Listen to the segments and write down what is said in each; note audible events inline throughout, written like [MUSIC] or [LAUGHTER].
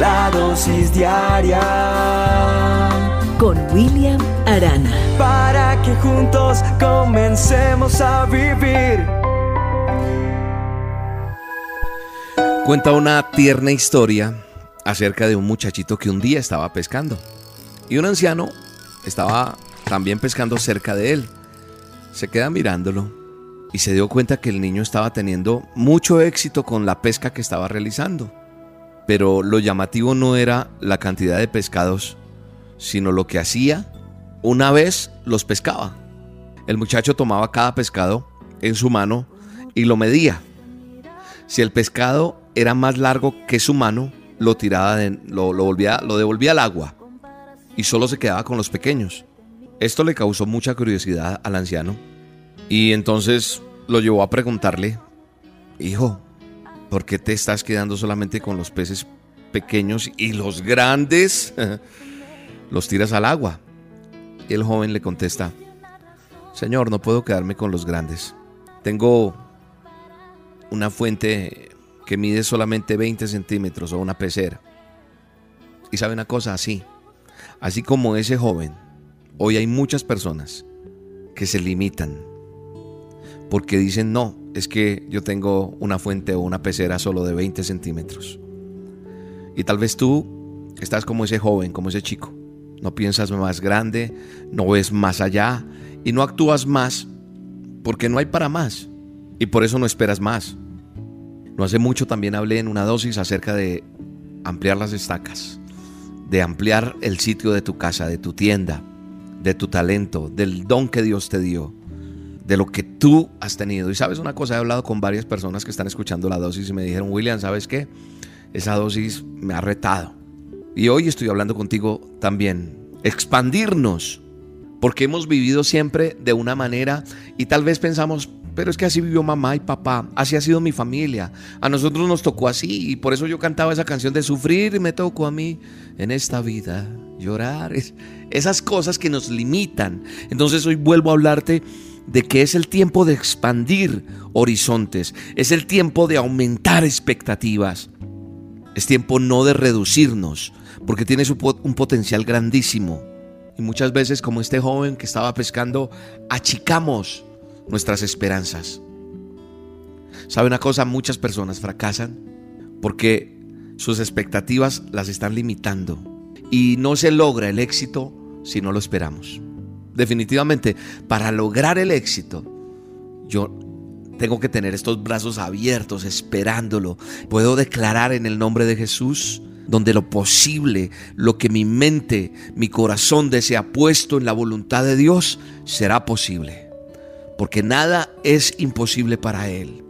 la dosis diaria con William Arana. Para que juntos comencemos a vivir. Cuenta una tierna historia acerca de un muchachito que un día estaba pescando y un anciano estaba también pescando cerca de él. Se queda mirándolo y se dio cuenta que el niño estaba teniendo mucho éxito con la pesca que estaba realizando. Pero lo llamativo no era la cantidad de pescados, sino lo que hacía una vez los pescaba. El muchacho tomaba cada pescado en su mano y lo medía. Si el pescado era más largo que su mano, lo tiraba, lo, volvía, lo devolvía al agua y solo se quedaba con los pequeños. Esto le causó mucha curiosidad al anciano y entonces lo llevó a preguntarle, hijo, ¿por qué te estás quedando solamente con los peces pequeños y los grandes [LAUGHS] los tiras al agua? Y el joven le contesta, Señor, no puedo quedarme con los grandes. Tengo una fuente que mide solamente 20 centímetros o una pecera. Y sabe una cosa, así, así como ese joven, hoy hay muchas personas que se limitan porque dicen, no, es que yo tengo una fuente o una pecera solo de 20 centímetros. Y tal vez tú estás como ese joven, como ese chico. No piensas más grande, no ves más allá y no actúas más porque no hay para más. Y por eso no esperas más. No hace mucho también hablé en una dosis acerca de ampliar las estacas, de ampliar el sitio de tu casa, de tu tienda, de tu talento, del don que Dios te dio, de lo que tú has tenido. Y sabes una cosa, he hablado con varias personas que están escuchando la dosis y me dijeron, William, ¿sabes qué? Esa dosis me ha retado. Y hoy estoy hablando contigo también. Expandirnos. Porque hemos vivido siempre de una manera y tal vez pensamos, pero es que así vivió mamá y papá, así ha sido mi familia. A nosotros nos tocó así y por eso yo cantaba esa canción de sufrir y me tocó a mí en esta vida llorar. esas cosas que nos limitan. Entonces hoy vuelvo a hablarte de que es el tiempo de expandir horizontes, es el tiempo de aumentar expectativas. Es tiempo no de reducirnos, porque tienes un potencial grandísimo. Y muchas veces, como este joven que estaba pescando, achicamos nuestras esperanzas. ¿Sabe una cosa? Muchas personas fracasan porque sus expectativas las están limitando y no se logra el éxito si no lo esperamos. Definitivamente, para lograr el éxito, yo tengo que tener estos brazos abiertos esperándolo. Puedo declarar en el nombre de Jesús donde lo posible, lo que mi mente, mi corazón desea puesto en la voluntad de Dios, será posible porque nada es imposible para Él.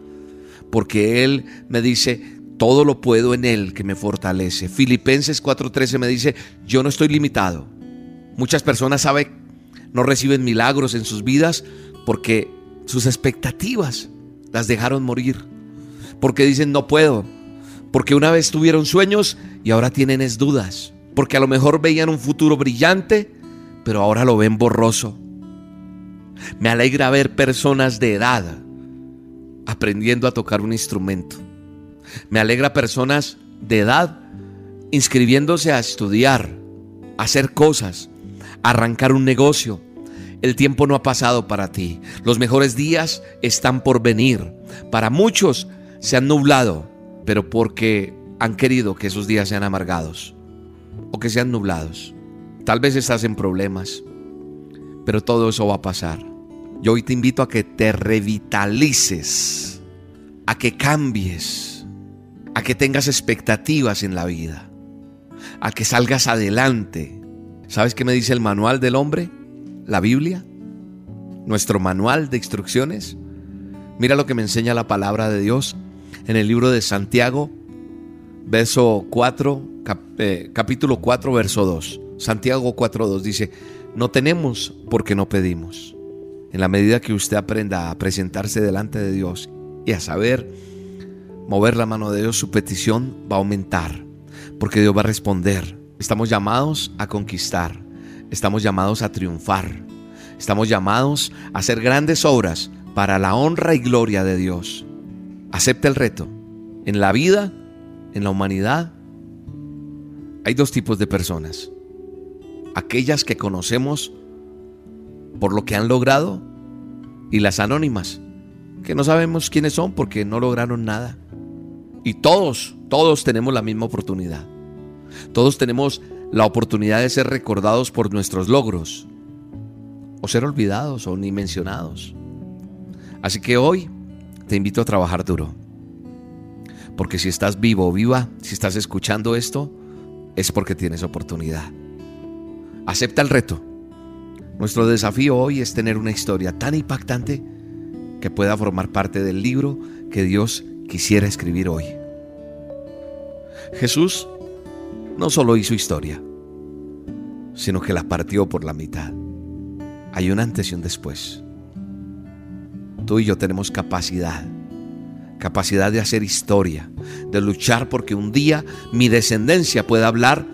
Porque Él me dice, todo lo puedo en Él que me fortalece. Filipenses 4:13 me dice, yo no estoy limitado. Muchas personas saben, no reciben milagros en sus vidas porque sus expectativas las dejaron morir. Porque dicen, no puedo. Porque una vez tuvieron sueños y ahora tienen es dudas. Porque a lo mejor veían un futuro brillante, pero ahora lo ven borroso. Me alegra ver personas de edad aprendiendo a tocar un instrumento. Me alegra personas de edad inscribiéndose a estudiar, a hacer cosas, arrancar un negocio. El tiempo no ha pasado para ti. Los mejores días están por venir. Para muchos se han nublado, pero porque han querido que esos días sean amargados o que sean nublados. Tal vez estás en problemas, pero todo eso va a pasar. Yo hoy te invito a que te revitalices, a que cambies, a que tengas expectativas en la vida, a que salgas adelante. ¿Sabes qué me dice el manual del hombre? La Biblia, nuestro manual de instrucciones. Mira lo que me enseña la palabra de Dios en el libro de Santiago, verso 4, eh, capítulo 4, verso 2. Santiago 4, 2 dice, no tenemos porque no pedimos. En la medida que usted aprenda a presentarse delante de Dios y a saber mover la mano de Dios, su petición va a aumentar, porque Dios va a responder. Estamos llamados a conquistar, estamos llamados a triunfar, estamos llamados a hacer grandes obras para la honra y gloria de Dios. Acepta el reto. En la vida, en la humanidad, Hay dos tipos de personas. Aquellas que conocemos por lo que han logrado y las anónimas, que no sabemos quiénes son porque no lograron nada. Y todos, todos tenemos la misma oportunidad. Todos tenemos la oportunidad de ser recordados por nuestros logros, o ser olvidados o ni mencionados. Así que hoy te invito a trabajar duro. Porque si estás vivo o viva, si estás escuchando esto, es porque tienes oportunidad. Acepta el reto. Nuestro desafío hoy es tener una historia tan impactante que pueda formar parte del libro que Dios quisiera escribir hoy. Jesús no solo hizo historia, sino que la partió por la mitad. Hay un antes y un después. Tú y yo tenemos capacidad, capacidad de hacer historia, de luchar porque un día mi descendencia pueda hablar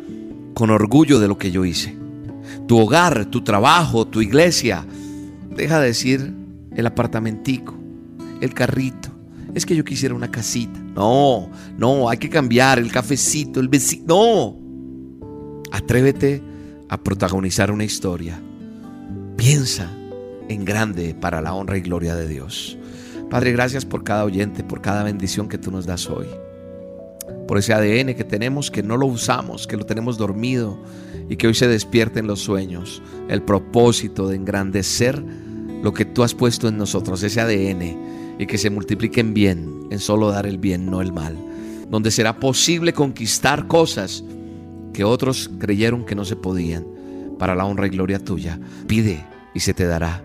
con orgullo de lo que yo hice. Tu hogar, tu trabajo, tu iglesia, deja de decir el apartamentico, el carrito. Es que yo quisiera una casita. No, no, hay que cambiar el cafecito, el vecino. No. Atrévete a protagonizar una historia. Piensa en grande para la honra y gloria de Dios. Padre, gracias por cada oyente, por cada bendición que tú nos das hoy. Por ese ADN que tenemos, que no lo usamos, que lo tenemos dormido y que hoy se despierte en los sueños. El propósito de engrandecer lo que tú has puesto en nosotros, ese ADN, y que se multiplique en bien, en solo dar el bien, no el mal. Donde será posible conquistar cosas que otros creyeron que no se podían para la honra y gloria tuya. Pide y se te dará.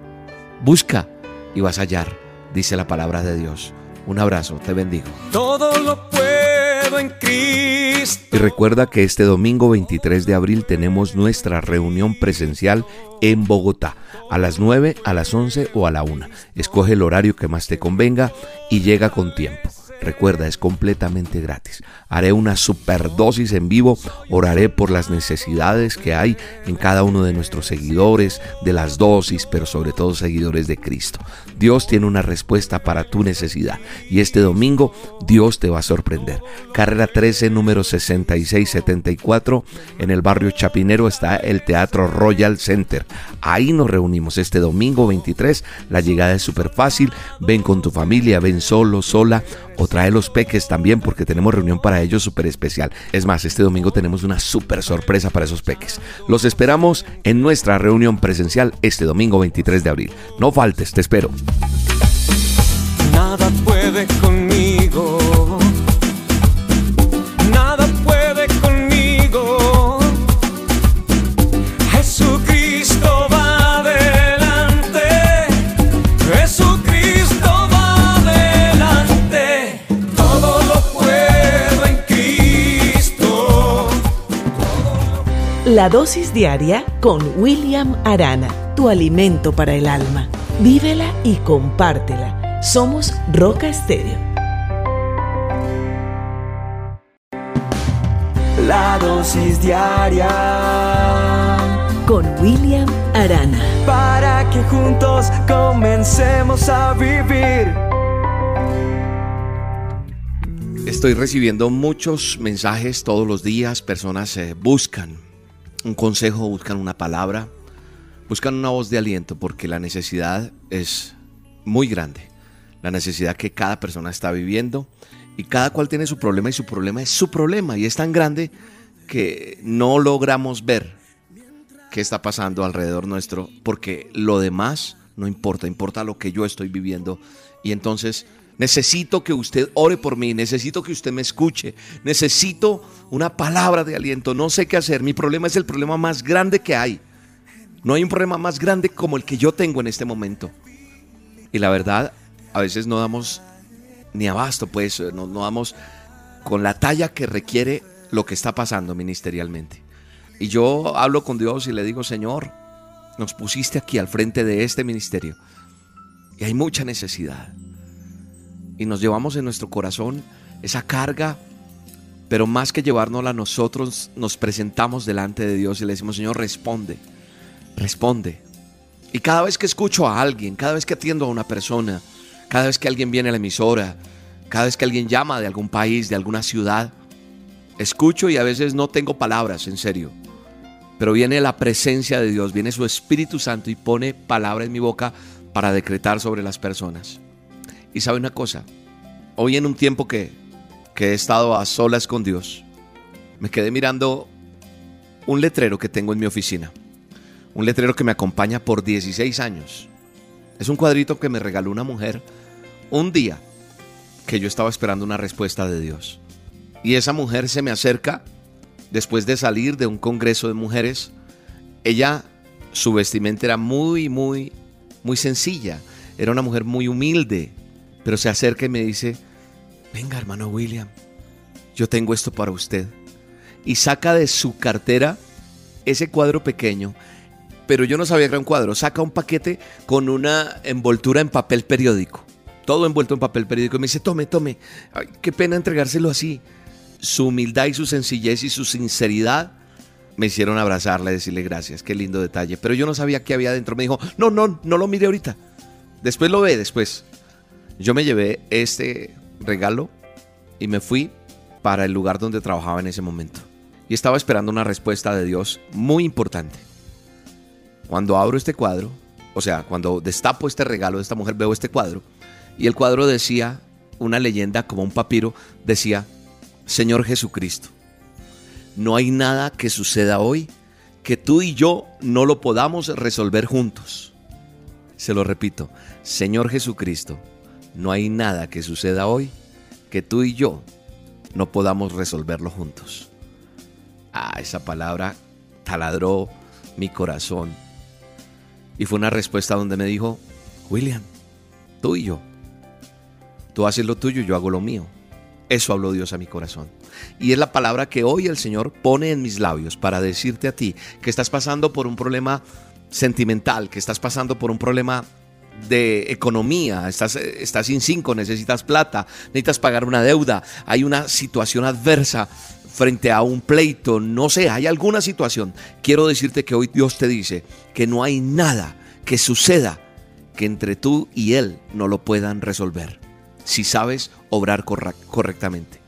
Busca y vas a hallar, dice la palabra de Dios. Un abrazo, te bendigo. Todo lo en Cristo. Y recuerda que este domingo 23 de abril tenemos nuestra reunión presencial en Bogotá, a las 9, a las 11 o a la 1. Escoge el horario que más te convenga y llega con tiempo. Recuerda, es completamente gratis. Haré una superdosis en vivo, oraré por las necesidades que hay en cada uno de nuestros seguidores, de las dosis, pero sobre todo seguidores de Cristo. Dios tiene una respuesta para tu necesidad y este domingo Dios te va a sorprender. Carrera 13, número 6674, en el barrio Chapinero está el Teatro Royal Center. Ahí nos reunimos este domingo 23. La llegada es súper fácil. Ven con tu familia, ven solo, sola o trae los peques también porque tenemos reunión para ellos súper especial. Es más, este domingo tenemos una súper sorpresa para esos peques. Los esperamos en nuestra reunión presencial este domingo 23 de abril. No faltes, te espero. Nada puede conmigo. Nada puede conmigo. Jesucristo va adelante. Jesucristo va adelante. Todo lo puedo en Cristo. La dosis diaria con William Arana, tu alimento para el alma. Vívela y compártela. Somos Roca Estéreo. La dosis diaria Con William Arana. para que juntos comencemos a vivir. Estoy recibiendo muchos mensajes todos los días. Personas eh, buscan un consejo, buscan una palabra, buscan una voz de aliento porque la necesidad es muy grande. La necesidad que cada persona está viviendo y cada cual tiene su problema y su problema es su problema y es tan grande que no logramos ver qué está pasando alrededor nuestro porque lo demás no importa, importa lo que yo estoy viviendo y entonces necesito que usted ore por mí, necesito que usted me escuche, necesito una palabra de aliento, no sé qué hacer, mi problema es el problema más grande que hay. No hay un problema más grande como el que yo tengo en este momento. Y la verdad, a veces no damos ni abasto, pues no, no damos con la talla que requiere lo que está pasando ministerialmente. Y yo hablo con Dios y le digo, Señor, nos pusiste aquí al frente de este ministerio y hay mucha necesidad. Y nos llevamos en nuestro corazón esa carga, pero más que llevárnosla nosotros, nos presentamos delante de Dios y le decimos, Señor, responde, responde. Y cada vez que escucho a alguien, cada vez que atiendo a una persona, cada vez que alguien viene a la emisora, cada vez que alguien llama de algún país, de alguna ciudad, Escucho y a veces no tengo palabras, en serio. Pero viene la presencia de Dios, viene su Espíritu Santo y pone palabra en mi boca para decretar sobre las personas. Y sabe una cosa, hoy en un tiempo que, que he estado a solas con Dios, me quedé mirando un letrero que tengo en mi oficina. Un letrero que me acompaña por 16 años. Es un cuadrito que me regaló una mujer un día que yo estaba esperando una respuesta de Dios. Y esa mujer se me acerca después de salir de un congreso de mujeres. Ella, su vestimenta era muy, muy, muy sencilla. Era una mujer muy humilde. Pero se acerca y me dice, venga hermano William, yo tengo esto para usted. Y saca de su cartera ese cuadro pequeño. Pero yo no sabía que era un cuadro. Saca un paquete con una envoltura en papel periódico. Todo envuelto en papel periódico. Y me dice, tome, tome. qué pena entregárselo así su humildad y su sencillez y su sinceridad me hicieron abrazarla y decirle gracias, qué lindo detalle. Pero yo no sabía qué había dentro. Me dijo, no, no, no lo mire ahorita. Después lo ve, después. Yo me llevé este regalo y me fui para el lugar donde trabajaba en ese momento. Y estaba esperando una respuesta de Dios muy importante. Cuando abro este cuadro, o sea, cuando destapo este regalo de esta mujer, veo este cuadro. Y el cuadro decía, una leyenda como un papiro, decía, Señor Jesucristo, no hay nada que suceda hoy que tú y yo no lo podamos resolver juntos. Se lo repito, Señor Jesucristo, no hay nada que suceda hoy que tú y yo no podamos resolverlo juntos. Ah, esa palabra taladró mi corazón. Y fue una respuesta donde me dijo, William, tú y yo, tú haces lo tuyo, yo hago lo mío. Eso habló Dios a mi corazón. Y es la palabra que hoy el Señor pone en mis labios para decirte a ti que estás pasando por un problema sentimental, que estás pasando por un problema de economía, estás, estás sin cinco, necesitas plata, necesitas pagar una deuda, hay una situación adversa frente a un pleito, no sé, hay alguna situación. Quiero decirte que hoy Dios te dice que no hay nada que suceda que entre tú y Él no lo puedan resolver si sabes obrar correctamente.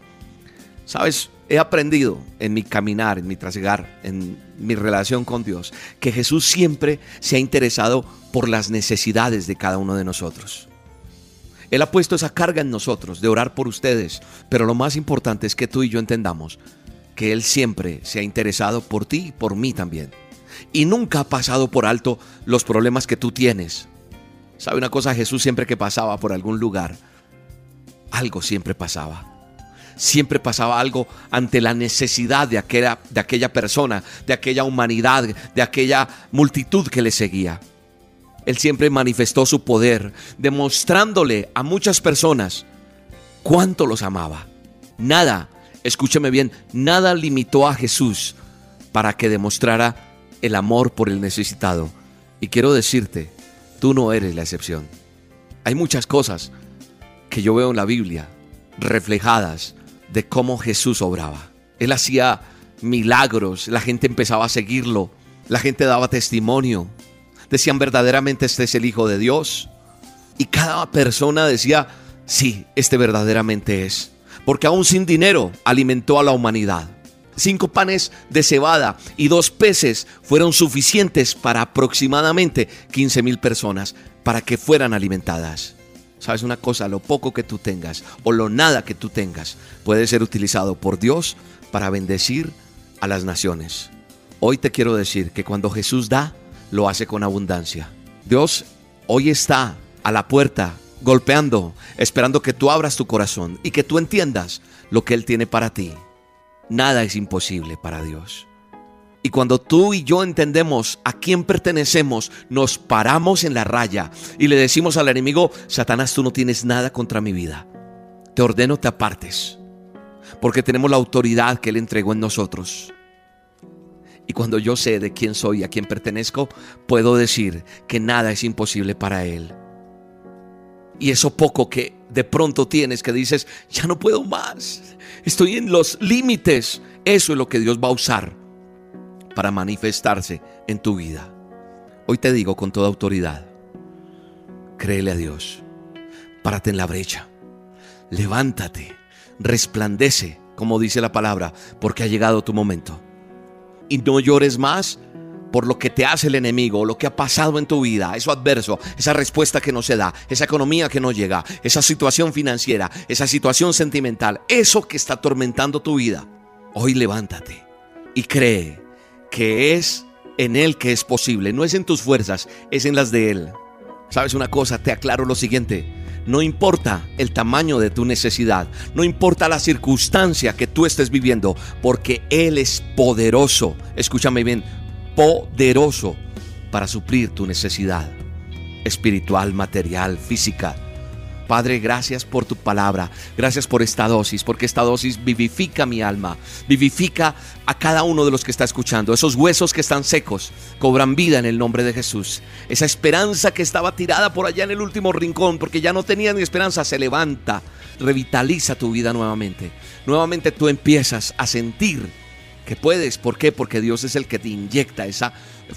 Sabes, he aprendido en mi caminar, en mi trasegar, en mi relación con Dios, que Jesús siempre se ha interesado por las necesidades de cada uno de nosotros. Él ha puesto esa carga en nosotros de orar por ustedes, pero lo más importante es que tú y yo entendamos que Él siempre se ha interesado por ti y por mí también. Y nunca ha pasado por alto los problemas que tú tienes. ¿Sabe una cosa? Jesús siempre que pasaba por algún lugar, algo siempre pasaba. Siempre pasaba algo ante la necesidad de aquella, de aquella persona, de aquella humanidad, de aquella multitud que le seguía. Él siempre manifestó su poder, demostrándole a muchas personas cuánto los amaba. Nada, escúcheme bien, nada limitó a Jesús para que demostrara el amor por el necesitado. Y quiero decirte, tú no eres la excepción. Hay muchas cosas que yo veo en la Biblia reflejadas de cómo Jesús obraba. Él hacía milagros, la gente empezaba a seguirlo, la gente daba testimonio, decían verdaderamente este es el Hijo de Dios. Y cada persona decía, sí, este verdaderamente es. Porque aún sin dinero alimentó a la humanidad. Cinco panes de cebada y dos peces fueron suficientes para aproximadamente 15 mil personas para que fueran alimentadas. ¿Sabes una cosa? Lo poco que tú tengas o lo nada que tú tengas puede ser utilizado por Dios para bendecir a las naciones. Hoy te quiero decir que cuando Jesús da, lo hace con abundancia. Dios hoy está a la puerta golpeando, esperando que tú abras tu corazón y que tú entiendas lo que Él tiene para ti. Nada es imposible para Dios. Y cuando tú y yo entendemos a quién pertenecemos, nos paramos en la raya y le decimos al enemigo, Satanás, tú no tienes nada contra mi vida. Te ordeno te apartes, porque tenemos la autoridad que Él entregó en nosotros. Y cuando yo sé de quién soy y a quién pertenezco, puedo decir que nada es imposible para Él. Y eso poco que de pronto tienes que dices, ya no puedo más, estoy en los límites, eso es lo que Dios va a usar para manifestarse en tu vida. Hoy te digo con toda autoridad, créele a Dios, párate en la brecha, levántate, resplandece, como dice la palabra, porque ha llegado tu momento. Y no llores más por lo que te hace el enemigo, lo que ha pasado en tu vida, eso adverso, esa respuesta que no se da, esa economía que no llega, esa situación financiera, esa situación sentimental, eso que está atormentando tu vida. Hoy levántate y cree que es en Él que es posible, no es en tus fuerzas, es en las de Él. ¿Sabes una cosa? Te aclaro lo siguiente. No importa el tamaño de tu necesidad, no importa la circunstancia que tú estés viviendo, porque Él es poderoso. Escúchame bien, poderoso para suplir tu necesidad espiritual, material, física. Padre, gracias por tu palabra, gracias por esta dosis, porque esta dosis vivifica mi alma, vivifica a cada uno de los que está escuchando. Esos huesos que están secos cobran vida en el nombre de Jesús. Esa esperanza que estaba tirada por allá en el último rincón, porque ya no tenía ni esperanza, se levanta, revitaliza tu vida nuevamente. Nuevamente tú empiezas a sentir que puedes. ¿Por qué? Porque Dios es el que te inyecta esa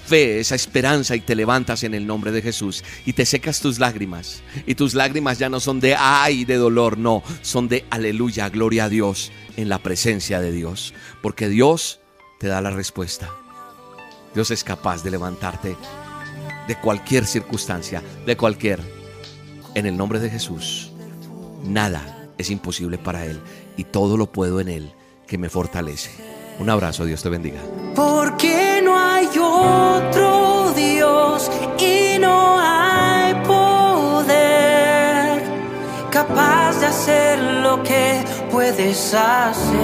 fe, esa esperanza y te levantas en el nombre de Jesús y te secas tus lágrimas. Y tus lágrimas ya no son de ay, de dolor, no, son de aleluya, gloria a Dios en la presencia de Dios. Porque Dios te da la respuesta. Dios es capaz de levantarte de cualquier circunstancia, de cualquier. En el nombre de Jesús, nada es imposible para Él y todo lo puedo en Él que me fortalece. Un abrazo, Dios te bendiga. Porque no hay otro Dios y no hay poder capaz de hacer lo que puedes hacer.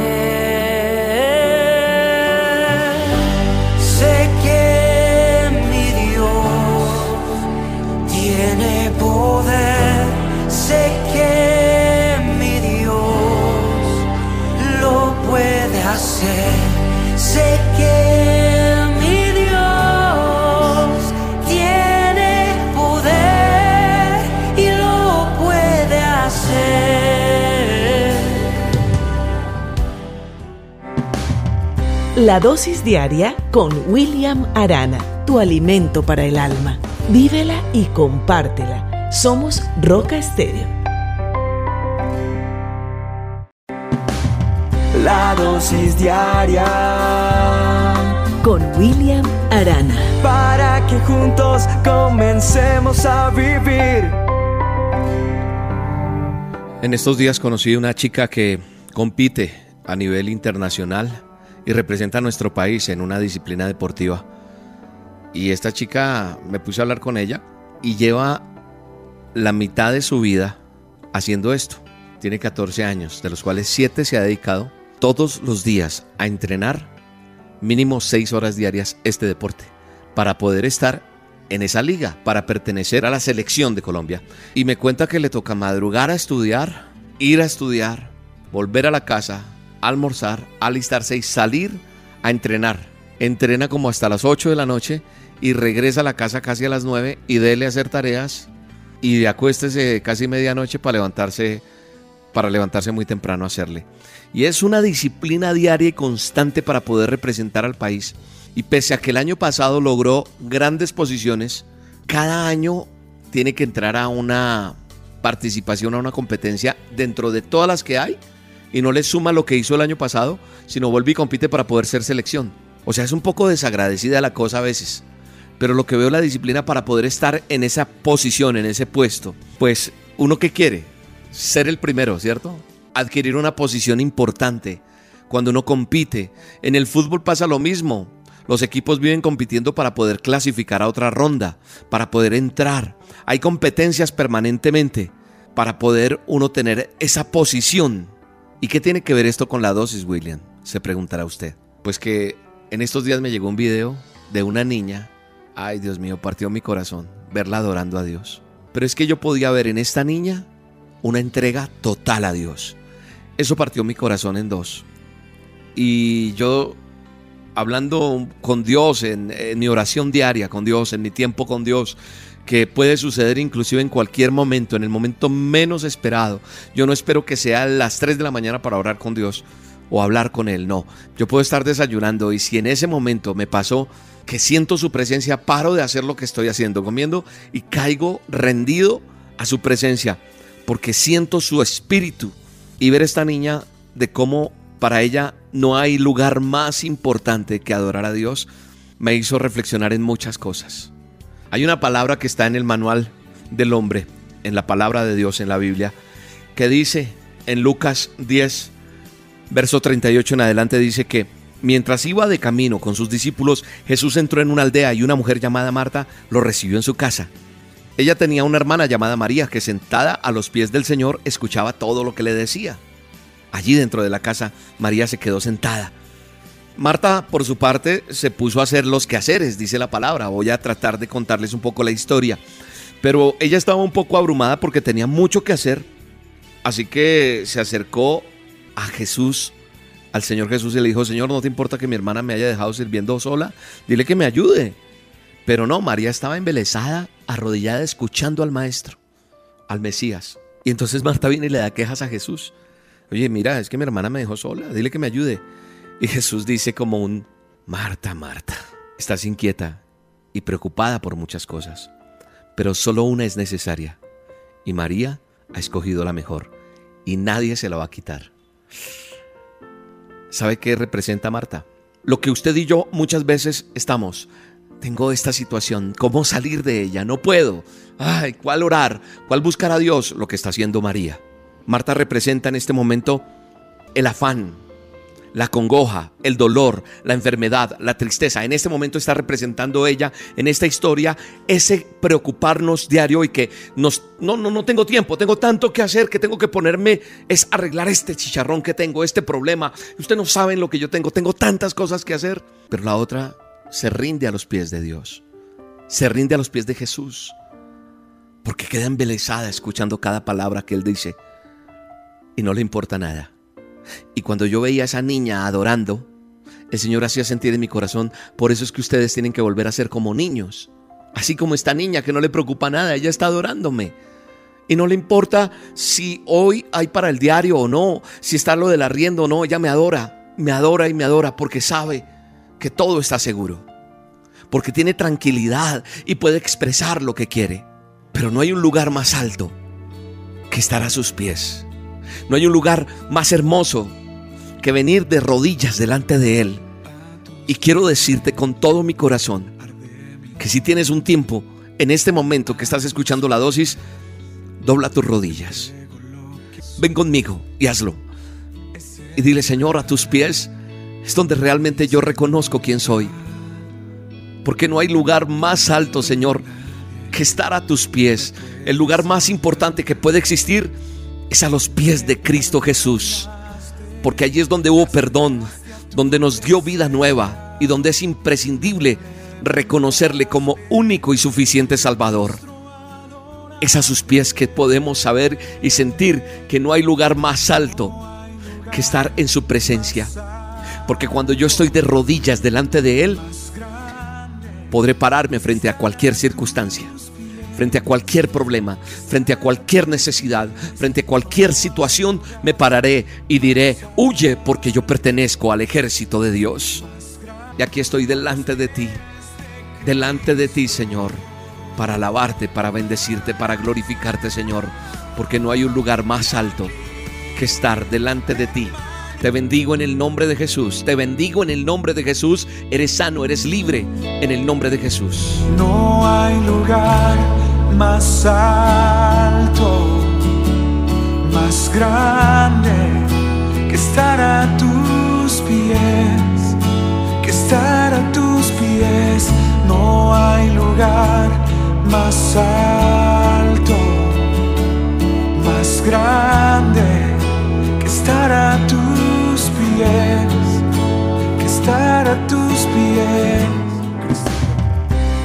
Sé que mi Dios tiene poder, sé que Sé que mi Dios tiene poder y lo puede hacer. La dosis diaria con William Arana, tu alimento para el alma. Vívela y compártela. Somos Roca Estéreo. La dosis diaria Con William Arana. para que juntos comencemos a vivir. En estos días conocí una chica que compite a nivel internacional y representa a nuestro país en una disciplina deportiva. Y esta chica me puse a hablar con ella y lleva la mitad de su vida haciendo esto. Tiene 14 años, de los cuales 7 se ha dedicado todos los días a entrenar mínimo 6 horas diarias este deporte para poder estar en esa liga, para pertenecer a la selección de Colombia. Y me cuenta que le toca madrugar a estudiar, ir a estudiar, volver a la casa, almorzar, alistarse y salir a entrenar. Entrena como hasta las 8 de la noche y regresa a la casa casi a las 9 y dele a hacer tareas y acuéstese casi medianoche para levantarse para levantarse muy temprano a hacerle. Y es una disciplina diaria y constante para poder representar al país. Y pese a que el año pasado logró grandes posiciones, cada año tiene que entrar a una participación, a una competencia dentro de todas las que hay y no le suma lo que hizo el año pasado, sino vuelve y compite para poder ser selección. O sea, es un poco desagradecida la cosa a veces. Pero lo que veo la disciplina para poder estar en esa posición, en ese puesto, pues uno que quiere ser el primero, ¿cierto? Adquirir una posición importante cuando uno compite. En el fútbol pasa lo mismo. Los equipos viven compitiendo para poder clasificar a otra ronda, para poder entrar. Hay competencias permanentemente para poder uno tener esa posición. ¿Y qué tiene que ver esto con la dosis, William? Se preguntará usted. Pues que en estos días me llegó un video de una niña. Ay, Dios mío, partió mi corazón verla adorando a Dios. Pero es que yo podía ver en esta niña una entrega total a Dios. Eso partió mi corazón en dos. Y yo, hablando con Dios, en, mi oración diaria con Dios, en mi tiempo con Dios, que puede suceder inclusive en cualquier momento, en el momento menos esperado. Yo no espero que sea las 3 de la mañana para orar con Dios o hablar con Él, no. Yo puedo estar desayunando y si en ese momento me pasó que siento su presencia, paro de hacer lo que estoy haciendo, comiendo y caigo rendido a su presencia porque siento su espíritu y ver esta niña de cómo para ella no hay lugar más importante que adorar a Dios, me hizo reflexionar en muchas cosas. Hay una palabra que está en el manual del hombre, en la palabra de Dios en la Biblia, que dice en Lucas 10, verso 38 en adelante, dice que mientras iba de camino con sus discípulos, Jesús entró en una aldea y una mujer llamada Marta lo recibió en su casa. Ella tenía una hermana llamada María que sentada a los pies del Señor escuchaba todo lo que le decía. Allí dentro de la casa, María se quedó sentada. Marta, por su parte, se puso a hacer los quehaceres, dice la palabra. Voy a tratar de contarles un poco la historia. Pero ella estaba un poco abrumada porque tenía mucho que hacer. Así que se acercó a Jesús, al Señor Jesús, y le dijo, Señor, ¿no te importa que mi hermana me haya dejado sirviendo sola? Dile que me ayude. Pero no, María estaba embelesada, arrodillada, escuchando al Maestro, al Mesías. Y entonces Marta viene y le da quejas a Jesús. Oye, mira, es que mi hermana me dejó sola, dile que me ayude. Y Jesús dice como un, Marta, Marta, estás inquieta y preocupada por muchas cosas, pero solo una es necesaria. Y María ha escogido la mejor y nadie se la va a quitar. ¿Sabe qué representa Marta? Lo que usted y yo muchas veces estamos. Tengo esta situación, ¿cómo salir de ella? No puedo. Ay, ¿cuál orar? ¿Cuál buscar a Dios? Lo que está haciendo María. Marta representa en este momento el afán, la congoja, el dolor, la enfermedad, la tristeza. En este momento está representando ella en esta historia ese preocuparnos diario y que no no no tengo tiempo, tengo tanto que hacer que tengo que ponerme es arreglar este chicharrón que tengo, este problema. Usted no saben lo que yo tengo, tengo tantas cosas que hacer, pero la otra se rinde a los pies de Dios. Se rinde a los pies de Jesús. Porque queda embelesada escuchando cada palabra que él dice y no le importa nada. Y cuando yo veía a esa niña adorando, el Señor hacía sentir en mi corazón, por eso es que ustedes tienen que volver a ser como niños. Así como esta niña que no le preocupa nada, ella está adorándome. Y no le importa si hoy hay para el diario o no, si está lo del arriendo o no, ella me adora, me adora y me adora porque sabe que todo está seguro. Porque tiene tranquilidad y puede expresar lo que quiere. Pero no hay un lugar más alto que estar a sus pies no hay un lugar más hermoso que venir de rodillas delante de Él. Y quiero decirte con todo mi corazón que si tienes un tiempo en este momento que estás escuchando la dosis, dobla tus rodillas. Ven conmigo y hazlo. Y dile, Señor, a tus pies es donde realmente yo reconozco quién soy. Porque no hay lugar más alto, Señor, que estar a tus pies. El lugar más importante que puede existir es a los pies de Cristo Jesús. Porque allí es donde hubo perdón, donde nos dio vida nueva y donde es imprescindible reconocerle como único y suficiente Salvador. Es a sus pies que podemos saber y sentir que no hay lugar más alto que estar en su presencia. Porque cuando yo estoy de rodillas delante de Él, podré pararme frente a cualquier circunstancia frente a cualquier problema, frente a cualquier necesidad, frente a cualquier situación, me pararé y diré, huye porque yo pertenezco al ejército de Dios. Y aquí estoy delante de ti, delante de ti, Señor, para alabarte, para bendecirte, para glorificarte, Señor, porque no hay un lugar más alto que estar delante de ti. Te bendigo en el nombre de Jesús. Te bendigo en el nombre de Jesús. Eres sano, eres libre en el nombre de Jesús. No hay lugar más alto, más grande que estar a tus pies, que estar a tus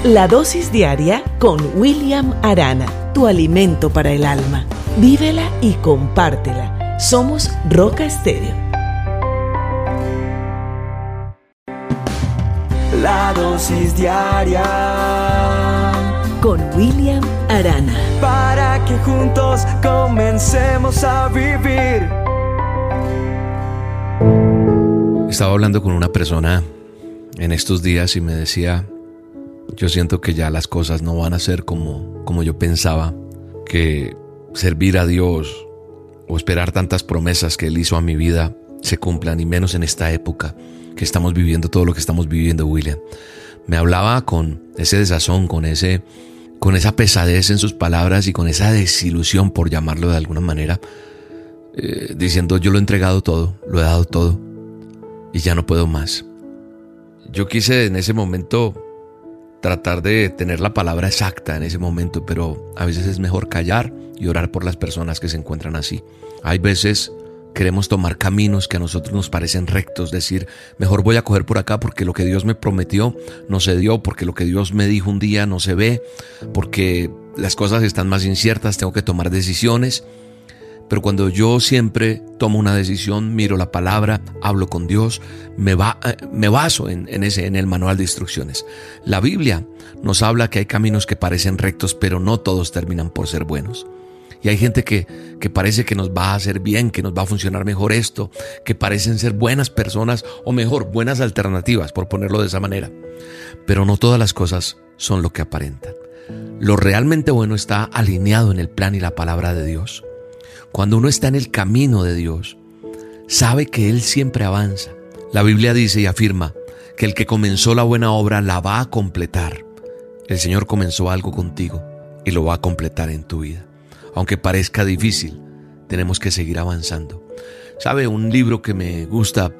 La dosis diaria con William Arana, tu alimento para el alma. Vívela y compártela. Somos Roca Estéreo. La dosis diaria Con William Arana. para que juntos comencemos a vivir. Estaba hablando con una persona en estos días y me decía, yo siento que ya las cosas no van a ser como, como yo pensaba, que servir a Dios o esperar tantas promesas que Él hizo a mi vida se cumplan, y menos en esta época que estamos viviendo todo lo que estamos viviendo, William. Me hablaba con ese desazón, con ese con esa pesadez en sus palabras y con esa desilusión, por llamarlo de alguna manera, eh, diciendo yo lo he entregado todo, lo he dado todo y ya no puedo más. Yo quise en ese momento tratar de tener la palabra exacta en ese momento, pero a veces es mejor callar y orar por las personas que se encuentran así. Hay veces queremos tomar caminos que a nosotros nos parecen rectos, decir, mejor voy a coger por acá porque lo que Dios me prometió no se dio, porque lo que Dios me dijo un día no se ve, porque las cosas están más inciertas, tengo que tomar decisiones. Pero cuando yo siempre tomo una decisión, miro la palabra, hablo con Dios, me, va, eh, me baso en, en, ese, en el manual de instrucciones. La Biblia nos habla que hay caminos que parecen rectos, pero no todos terminan por ser buenos. Y hay gente que, que parece que nos va a hacer bien, que nos va a funcionar mejor esto, que parecen ser buenas personas o mejor, buenas alternativas, por ponerlo de esa manera. Pero no todas las cosas son lo que aparentan. Lo realmente bueno está alineado en el plan y la palabra de Dios. Cuando uno está en el camino de Dios, sabe que Él siempre avanza. La Biblia dice y afirma que el que comenzó la buena obra la va a completar. El Señor comenzó algo contigo y lo va a completar en tu vida aunque parezca difícil, tenemos que seguir avanzando. ¿Sabe? Un libro que me gusta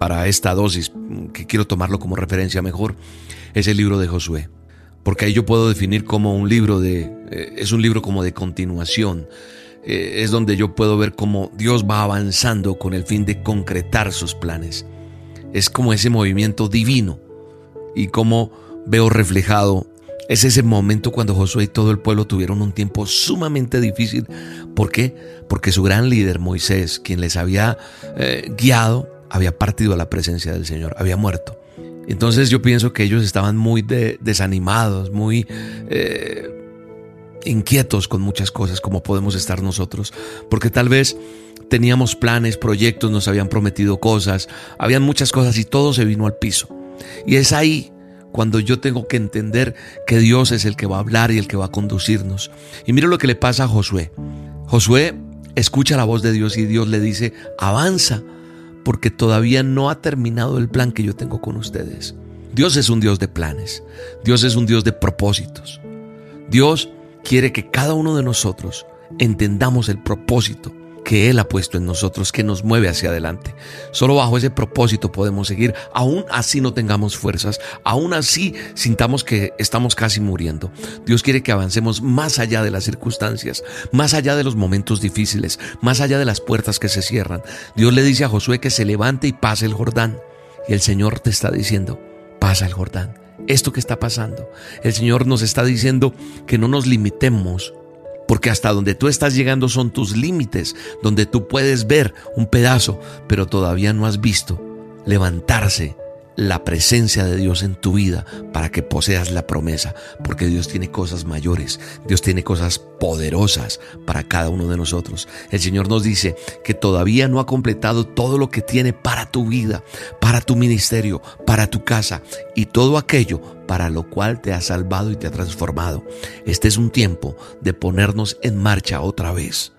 para esta dosis, que quiero tomarlo como referencia mejor, es el libro de Josué. Porque ahí yo puedo definir como un libro de, eh, es un libro como de continuación. Eh, es donde yo puedo ver cómo Dios va avanzando con el fin de concretar sus planes. Es como ese movimiento divino y cómo veo reflejado es ese momento cuando Josué y todo el pueblo tuvieron un tiempo sumamente difícil. ¿Por qué? Porque su gran líder, Moisés, quien les había eh, guiado, había partido a la presencia del Señor, había muerto. Entonces yo pienso que ellos estaban muy desanimados, muy eh, inquietos con muchas cosas, como podemos estar nosotros, porque tal vez teníamos planes, proyectos, nos habían prometido cosas, habían muchas cosas y todo se vino al piso. Y es ahí cuando yo tengo que entender que Dios es el que va a hablar y el que va a conducirnos. Y mira lo que le pasa a Josué. Josué escucha la voz de Dios y Dios le dice, avanza, porque todavía no ha terminado el plan que yo tengo con ustedes. Dios es un Dios de planes, Dios es un Dios de propósitos. Dios quiere que cada uno de nosotros entendamos el propósito que Él ha puesto en nosotros, que nos mueve hacia adelante. Solo bajo ese propósito podemos seguir, aún así no tengamos fuerzas, aún así sintamos que estamos casi muriendo. Dios quiere que avancemos más allá de las circunstancias, más allá de los momentos difíciles, más allá de las puertas que se cierran. Dios le dice a Josué que se levante y pase el Jordán. Y el Señor te está diciendo, pasa el Jordán. Esto que está pasando. El Señor nos está diciendo que no nos limitemos porque hasta donde tú estás llegando son tus límites, donde tú puedes ver un pedazo, pero todavía no has visto levantarse la presencia de Dios en tu vida para que poseas la promesa, porque Dios tiene cosas mayores, Dios tiene cosas poderosas para cada uno de nosotros. El Señor nos dice que todavía no ha completado todo lo que tiene para tu vida, para tu ministerio, para tu casa y todo aquello para lo cual te ha salvado y te ha transformado. Este es un tiempo de ponernos en marcha otra vez.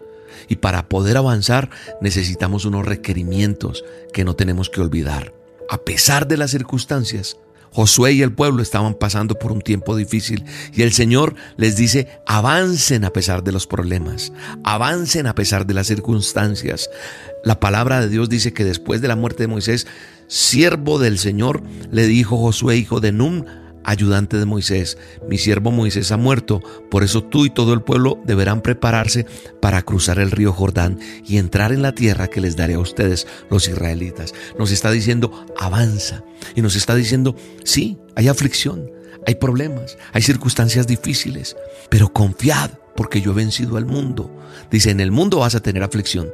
Y para poder avanzar necesitamos unos requerimientos que no tenemos que olvidar a pesar de las circunstancias, Josué y el pueblo estaban pasando por un tiempo difícil y el Señor les dice, avancen a pesar de los problemas, avancen a pesar de las circunstancias. La palabra de Dios dice que después de la muerte de Moisés, siervo del Señor, le dijo Josué, hijo de Nun, ayudante de Moisés. Mi siervo Moisés ha muerto, por eso tú y todo el pueblo deberán prepararse para cruzar el río Jordán y entrar en la tierra que les daré a ustedes, los israelitas. Nos está diciendo, avanza. Y nos está diciendo, sí, hay aflicción, hay problemas, hay circunstancias difíciles, pero confiad porque yo he vencido al mundo. Dice, en el mundo vas a tener aflicción,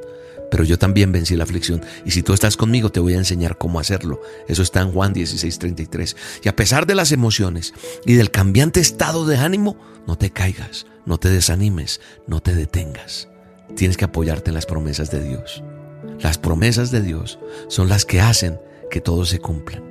pero yo también vencí la aflicción. Y si tú estás conmigo, te voy a enseñar cómo hacerlo. Eso está en Juan 16:33. Y a pesar de las emociones y del cambiante estado de ánimo, no te caigas, no te desanimes, no te detengas. Tienes que apoyarte en las promesas de Dios. Las promesas de Dios son las que hacen que todo se cumplan.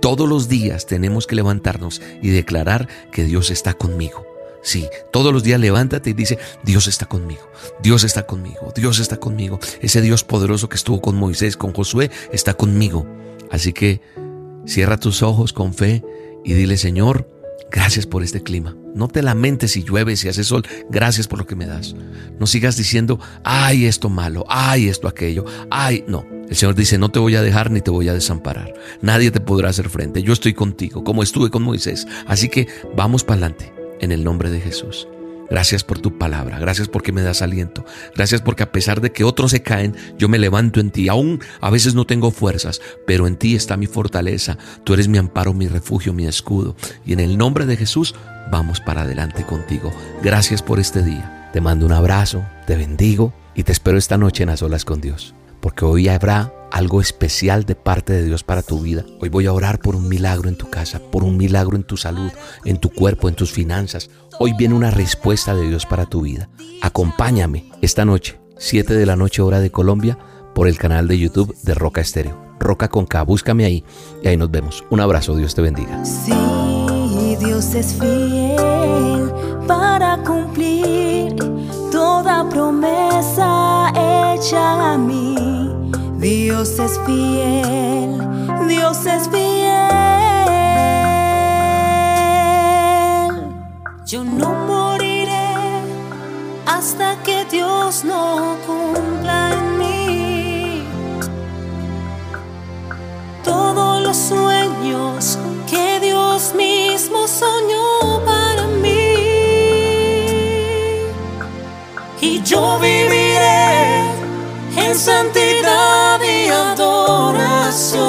Todos los días tenemos que levantarnos y declarar que Dios está conmigo. Sí, todos los días levántate y dice, Dios está conmigo, Dios está conmigo, Dios está conmigo. Ese Dios poderoso que estuvo con Moisés, con Josué, está conmigo. Así que cierra tus ojos con fe y dile, Señor, gracias por este clima. No te lamentes si llueve, si hace sol, gracias por lo que me das. No sigas diciendo, ay, esto malo, ay, esto aquello, ay, no. El Señor dice, no te voy a dejar ni te voy a desamparar. Nadie te podrá hacer frente. Yo estoy contigo, como estuve con Moisés. Así que vamos para adelante en el nombre de Jesús. Gracias por tu palabra, gracias porque me das aliento, gracias porque a pesar de que otros se caen, yo me levanto en ti. Aún a veces no tengo fuerzas, pero en ti está mi fortaleza. Tú eres mi amparo, mi refugio, mi escudo. Y en el nombre de Jesús vamos para adelante contigo. Gracias por este día. Te mando un abrazo, te bendigo y te espero esta noche en las olas con Dios, porque hoy habrá algo especial de parte de Dios para tu vida. Hoy voy a orar por un milagro en tu casa, por un milagro en tu salud, en tu cuerpo, en tus finanzas. Hoy viene una respuesta de Dios para tu vida. Acompáñame esta noche, 7 de la noche hora de Colombia, por el canal de YouTube de Roca Estéreo. Roca con K, búscame ahí y ahí nos vemos. Un abrazo, Dios te bendiga. Sí, Dios es fiel para cumplir toda promesa hecha a mí Dios es fiel, Dios es fiel. Yo no moriré hasta que Dios no yo viviré en santidad y adoración,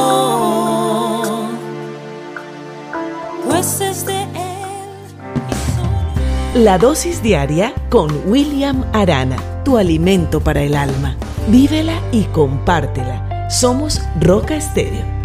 pues es Él. La dosis diaria con William Arana, tu alimento para el alma. Vívela y compártela. Somos Roca Estéreo